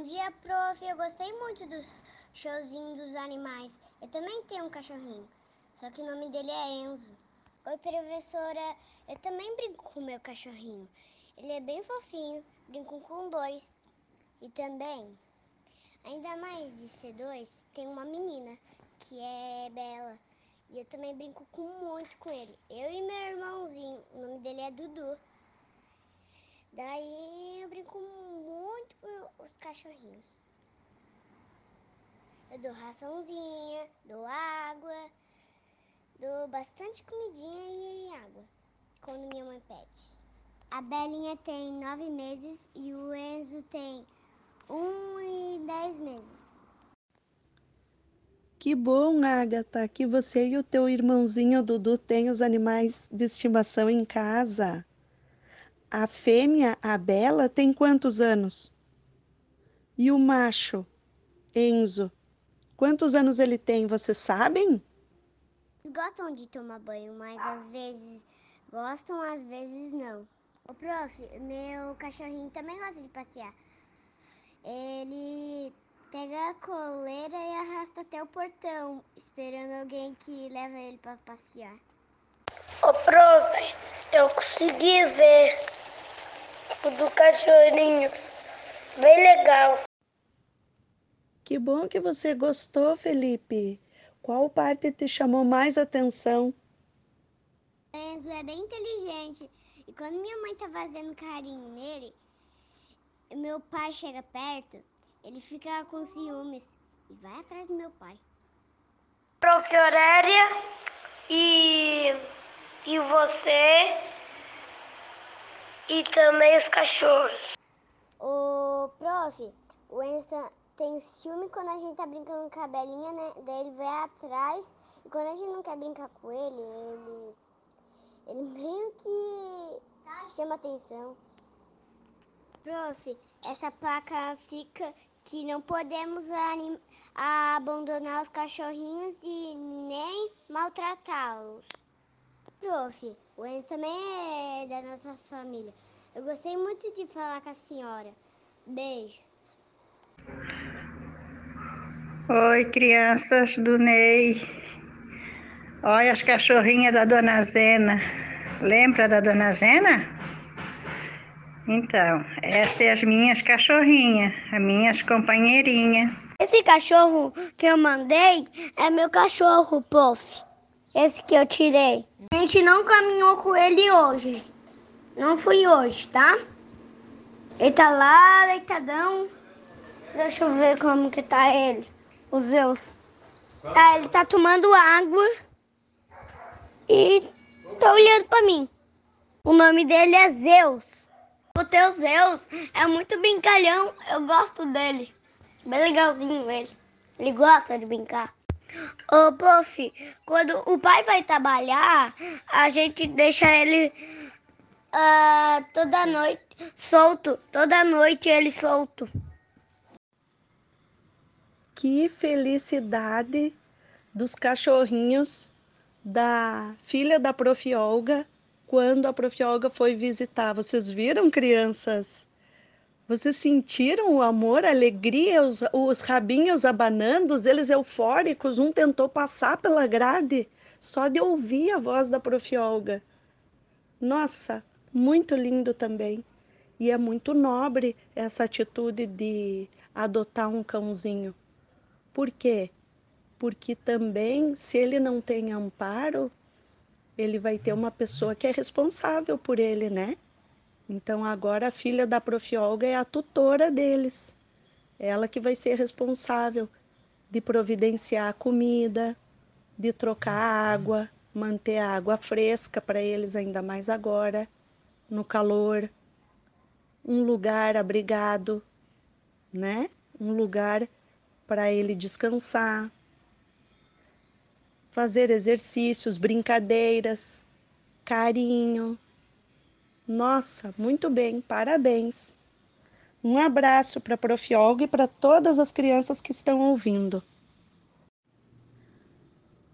Bom dia, prof. Eu gostei muito dos showzinhos dos animais. Eu também tenho um cachorrinho, só que o nome dele é Enzo. Oi, professora. Eu também brinco com meu cachorrinho. Ele é bem fofinho, brinco com dois. E também, ainda mais de ser dois, tem uma menina que é Bela. E eu também brinco com muito com ele. Eu e meu irmãozinho, o nome dele é Dudu. Daí eu brinco muito com os cachorrinhos. Eu dou raçãozinha, dou água, dou bastante comidinha e água quando minha mãe pede. A Belinha tem nove meses e o Enzo tem um e dez meses. Que bom, Agatha, que você e o teu irmãozinho Dudu têm os animais de estimação em casa. A fêmea, a Bela, tem quantos anos? E o macho, Enzo, quantos anos ele tem, vocês sabem? Eles gostam de tomar banho, mas às vezes gostam, às vezes não. Ô, prof, meu cachorrinho também gosta de passear. Ele pega a coleira e arrasta até o portão, esperando alguém que leva ele para passear. Ô, prof, eu consegui ver o do cachorrinhos. Bem legal. Que bom que você gostou, Felipe. Qual parte te chamou mais atenção? O Enzo é bem inteligente. E quando minha mãe tá fazendo carinho nele, meu pai chega perto, ele fica com ciúmes e vai atrás do meu pai. Prof. Aurélia e, e você e também os cachorros. O prof, o Enzo tá- tem ciúme quando a gente tá brincando com a Belinha, né? Daí ele vai atrás e quando a gente não quer brincar com ele, ele, ele meio que chama atenção. Prof, essa placa fica que não podemos abandonar os cachorrinhos e nem maltratá-los. Prof, o Enzo também é da nossa família. Eu gostei muito de falar com a senhora. Beijo. Oi, crianças do Ney. Olha as cachorrinhas da Dona Zena. Lembra da Dona Zena? Então, essas são as minhas cachorrinhas, as minhas companheirinhas. Esse cachorro que eu mandei é meu cachorro, prof. Esse que eu tirei. Gente não caminhou com ele hoje. Não fui hoje, tá? Ele tá lá, deitadão. Deixa eu ver como que tá ele. O Zeus. Ah, ele tá tomando água. E tá olhando pra mim. O nome dele é Zeus. O teu Zeus é muito brincalhão. Eu gosto dele. Bem legalzinho ele. Ele gosta de brincar. Ô, prof, quando o pai vai trabalhar, a gente deixa ele ah, toda noite solto. Toda noite ele solto. Que felicidade dos cachorrinhos da filha da Prof. Olga quando a Prof. Olga foi visitar. Vocês viram, crianças? Vocês sentiram o amor, a alegria, os, os rabinhos abanando, eles eufóricos? Um tentou passar pela grade só de ouvir a voz da Prof. Olga. Nossa, muito lindo também. E é muito nobre essa atitude de adotar um cãozinho. Por quê? Porque também, se ele não tem amparo, ele vai ter uma pessoa que é responsável por ele, né? Então agora a filha da Prof. Olga é a tutora deles. Ela que vai ser responsável de providenciar a comida, de trocar água, manter a água fresca para eles ainda mais agora, no calor, um lugar abrigado, né? Um lugar para ele descansar, fazer exercícios, brincadeiras, carinho. Nossa, muito bem, parabéns. Um abraço para a Prof. Olga e para todas as crianças que estão ouvindo.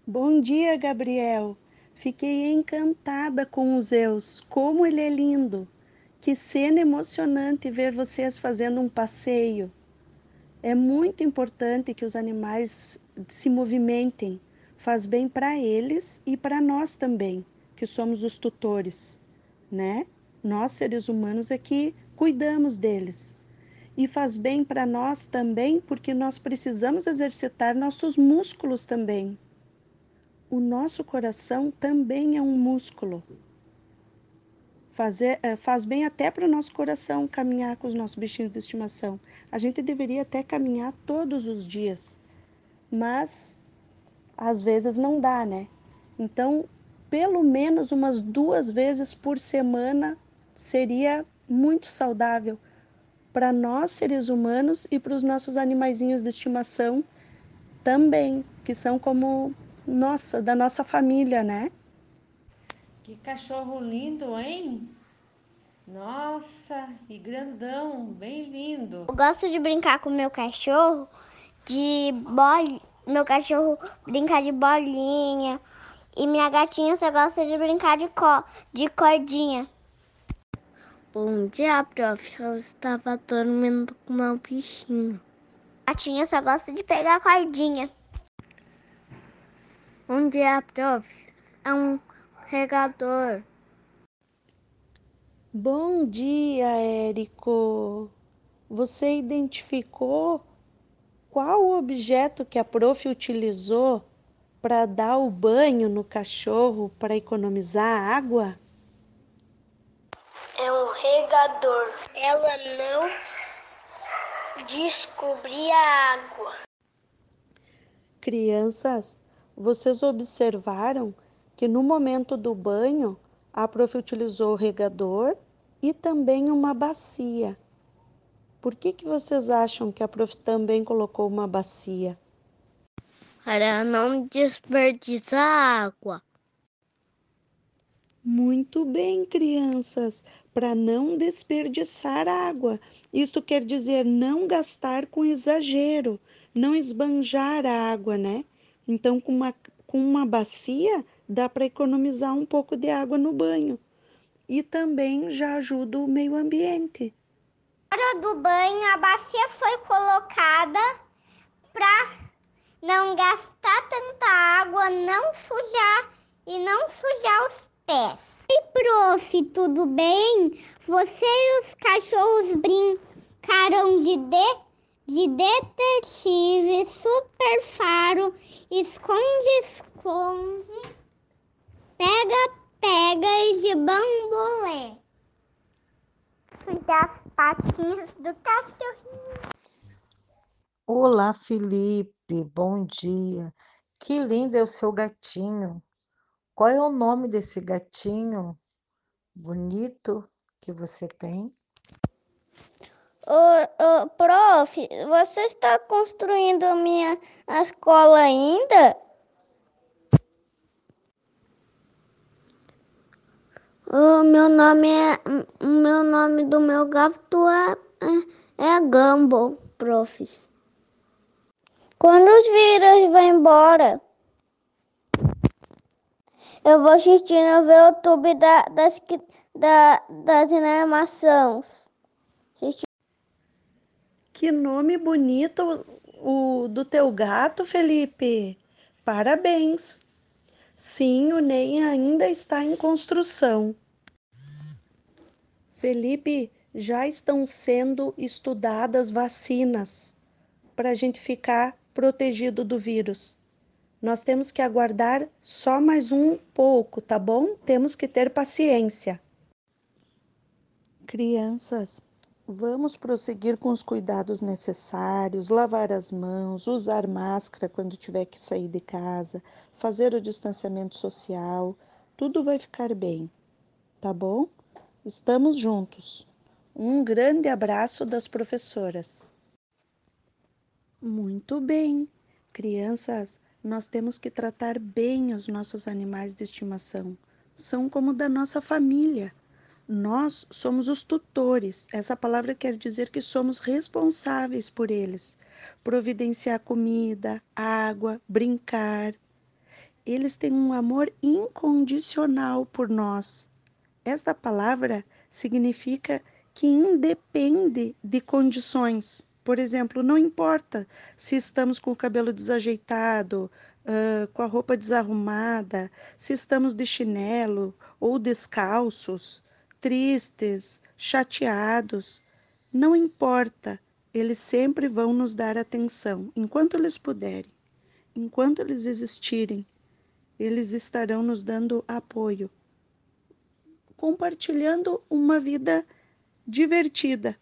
Bom dia, Gabriel. Fiquei encantada com o Zeus. Como ele é lindo. Que cena emocionante ver vocês fazendo um passeio. É muito importante que os animais se movimentem, faz bem para eles e para nós também, que somos os tutores, né? Nós, seres humanos, é que cuidamos deles. E faz bem para nós também, porque nós precisamos exercitar nossos músculos também. O nosso coração também é um músculo. Fazer, eh, faz bem até para o nosso coração caminhar com os nossos bichinhos de estimação. A gente deveria até caminhar todos os dias, mas às vezes não dá, né? Então, pelo menos umas duas vezes por semana seria muito saudável para nós seres humanos e para os nossos animaizinhos de estimação também, que são como nossa, da nossa família, né? Que cachorro lindo, hein? Nossa, e grandão, bem lindo. Eu gosto de brincar com meu cachorro de bolinha. Meu cachorro brincar de bolinha. E minha gatinha só gosta de brincar de, co de cordinha. Bom dia, prof. Eu estava dormindo com meu bichinho. A gatinha só gosta de pegar cordinha. Bom dia, prof. É um regador. Bom dia, Érico. Você identificou qual o objeto que a prof utilizou para dar o banho no cachorro para economizar água? É um regador. Ela não descobria água. Crianças, vocês observaram que no momento do banho a prof utilizou o regador e também uma bacia. Por que, que vocês acham que a prof também colocou uma bacia? Para não desperdiçar água. Muito bem, crianças, para não desperdiçar água. Isto quer dizer não gastar com exagero, não esbanjar a água, né? Então, com uma, com uma bacia, dá para economizar um pouco de água no banho. E também já ajuda o meio ambiente. Na hora do banho, a bacia foi colocada para não gastar tanta água, não sujar e não sujar os pés. Oi, prof, tudo bem? Você e os cachorros brincaram de, de, de detetive, super faro, esconde-esconde, pega-pega e de bambolê. Sujar as patinhas do cachorrinho. Olá, Felipe, bom dia. Que lindo é o seu gatinho. Qual é o nome desse gatinho bonito que você tem? Ô, ô, prof, você está construindo a minha escola ainda? O meu nome é. O meu nome do meu gato é, é, é Gumball, profs. Quando os vírus vão embora? Eu vou assistir no YouTube da, das, da, das animações. Que nome bonito o, o do teu gato, Felipe. Parabéns. Sim, o Ney ainda está em construção. Felipe, já estão sendo estudadas vacinas para a gente ficar protegido do vírus. Nós temos que aguardar só mais um pouco, tá bom? Temos que ter paciência. Crianças, vamos prosseguir com os cuidados necessários, lavar as mãos, usar máscara quando tiver que sair de casa, fazer o distanciamento social. Tudo vai ficar bem, tá bom? Estamos juntos. Um grande abraço das professoras. Muito bem, crianças nós temos que tratar bem os nossos animais de estimação. São como da nossa família. Nós somos os tutores. Essa palavra quer dizer que somos responsáveis por eles. Providenciar comida, água, brincar. Eles têm um amor incondicional por nós. Esta palavra significa que independe de condições. Por exemplo, não importa se estamos com o cabelo desajeitado, uh, com a roupa desarrumada, se estamos de chinelo ou descalços, tristes, chateados, não importa, eles sempre vão nos dar atenção. Enquanto eles puderem, enquanto eles existirem, eles estarão nos dando apoio, compartilhando uma vida divertida